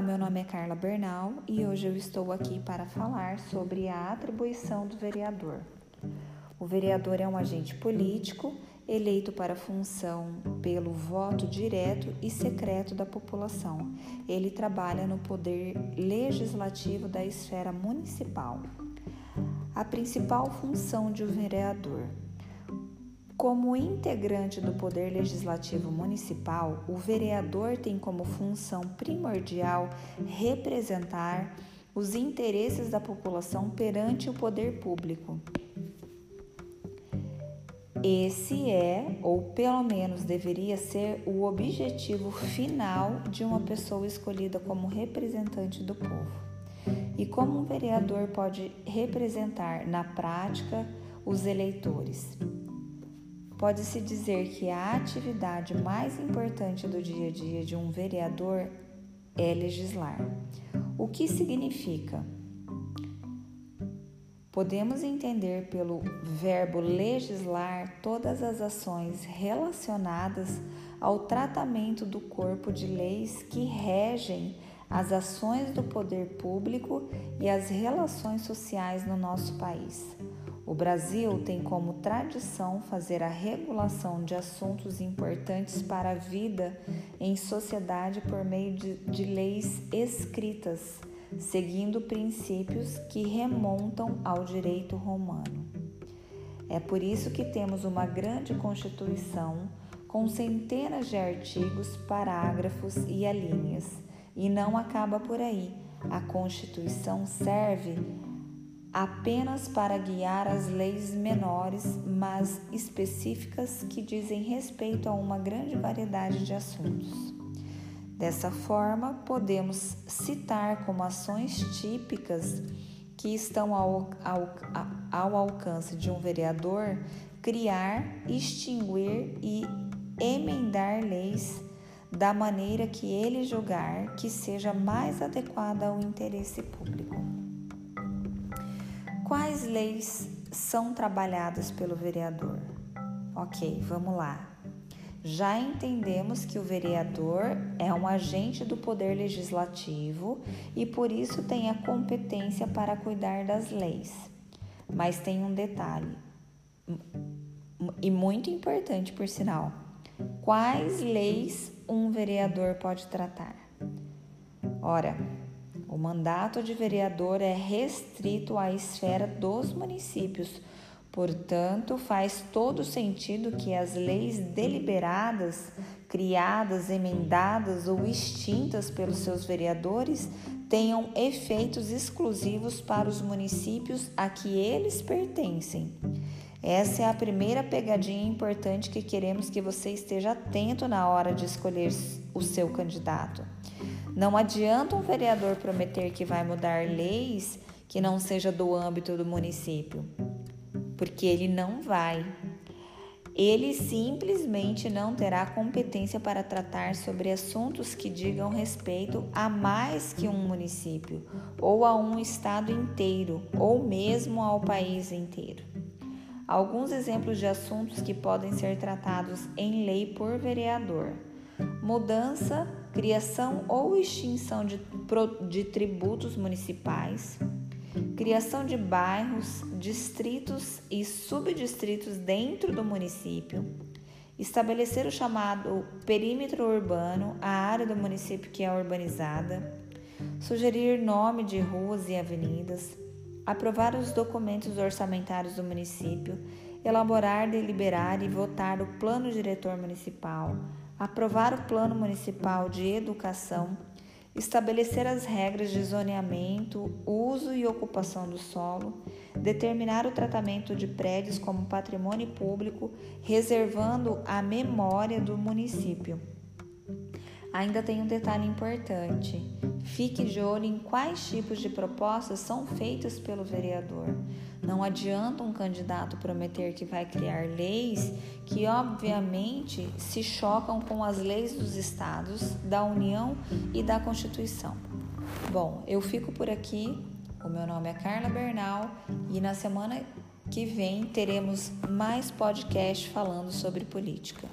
Olá, meu nome é Carla Bernal e hoje eu estou aqui para falar sobre a atribuição do vereador. O vereador é um agente político eleito para função pelo voto direto e secreto da população. Ele trabalha no poder legislativo da esfera municipal. A principal função de um vereador como integrante do Poder Legislativo Municipal, o vereador tem como função primordial representar os interesses da população perante o poder público. Esse é, ou pelo menos deveria ser, o objetivo final de uma pessoa escolhida como representante do povo. E como um vereador pode representar na prática os eleitores? Pode-se dizer que a atividade mais importante do dia a dia de um vereador é legislar. O que significa? Podemos entender pelo verbo legislar todas as ações relacionadas ao tratamento do corpo de leis que regem as ações do poder público e as relações sociais no nosso país. O Brasil tem como tradição fazer a regulação de assuntos importantes para a vida em sociedade por meio de, de leis escritas, seguindo princípios que remontam ao direito romano. É por isso que temos uma grande Constituição com centenas de artigos, parágrafos e alíneas. E não acaba por aí. A Constituição serve apenas para guiar as leis menores, mas específicas que dizem respeito a uma grande variedade de assuntos. Dessa forma, podemos citar como ações típicas que estão ao, ao, ao alcance de um vereador criar, extinguir e emendar leis da maneira que ele julgar que seja mais adequada ao interesse público. Quais leis são trabalhadas pelo vereador? Ok, vamos lá. Já entendemos que o vereador é um agente do poder legislativo e por isso tem a competência para cuidar das leis. Mas tem um detalhe, e muito importante por sinal: quais leis um vereador pode tratar? Ora, o mandato de vereador é restrito à esfera dos municípios, portanto, faz todo sentido que as leis deliberadas, criadas, emendadas ou extintas pelos seus vereadores tenham efeitos exclusivos para os municípios a que eles pertencem. Essa é a primeira pegadinha importante que queremos que você esteja atento na hora de escolher o seu candidato. Não adianta um vereador prometer que vai mudar leis que não seja do âmbito do município, porque ele não vai. Ele simplesmente não terá competência para tratar sobre assuntos que digam respeito a mais que um município, ou a um estado inteiro, ou mesmo ao país inteiro. Alguns exemplos de assuntos que podem ser tratados em lei por vereador: mudança criação ou extinção de, de tributos municipais, criação de bairros, distritos e subdistritos dentro do município, estabelecer o chamado perímetro urbano, a área do município que é urbanizada, sugerir nome de ruas e avenidas, aprovar os documentos orçamentários do município, elaborar, deliberar e votar o plano diretor municipal, aprovar o Plano Municipal de Educação, estabelecer as regras de zoneamento, uso e ocupação do solo, determinar o tratamento de prédios como patrimônio público, reservando a memória do município. Ainda tem um detalhe importante. Fique de olho em quais tipos de propostas são feitas pelo vereador. Não adianta um candidato prometer que vai criar leis que, obviamente, se chocam com as leis dos estados, da União e da Constituição. Bom, eu fico por aqui. O meu nome é Carla Bernal e na semana que vem teremos mais podcast falando sobre política.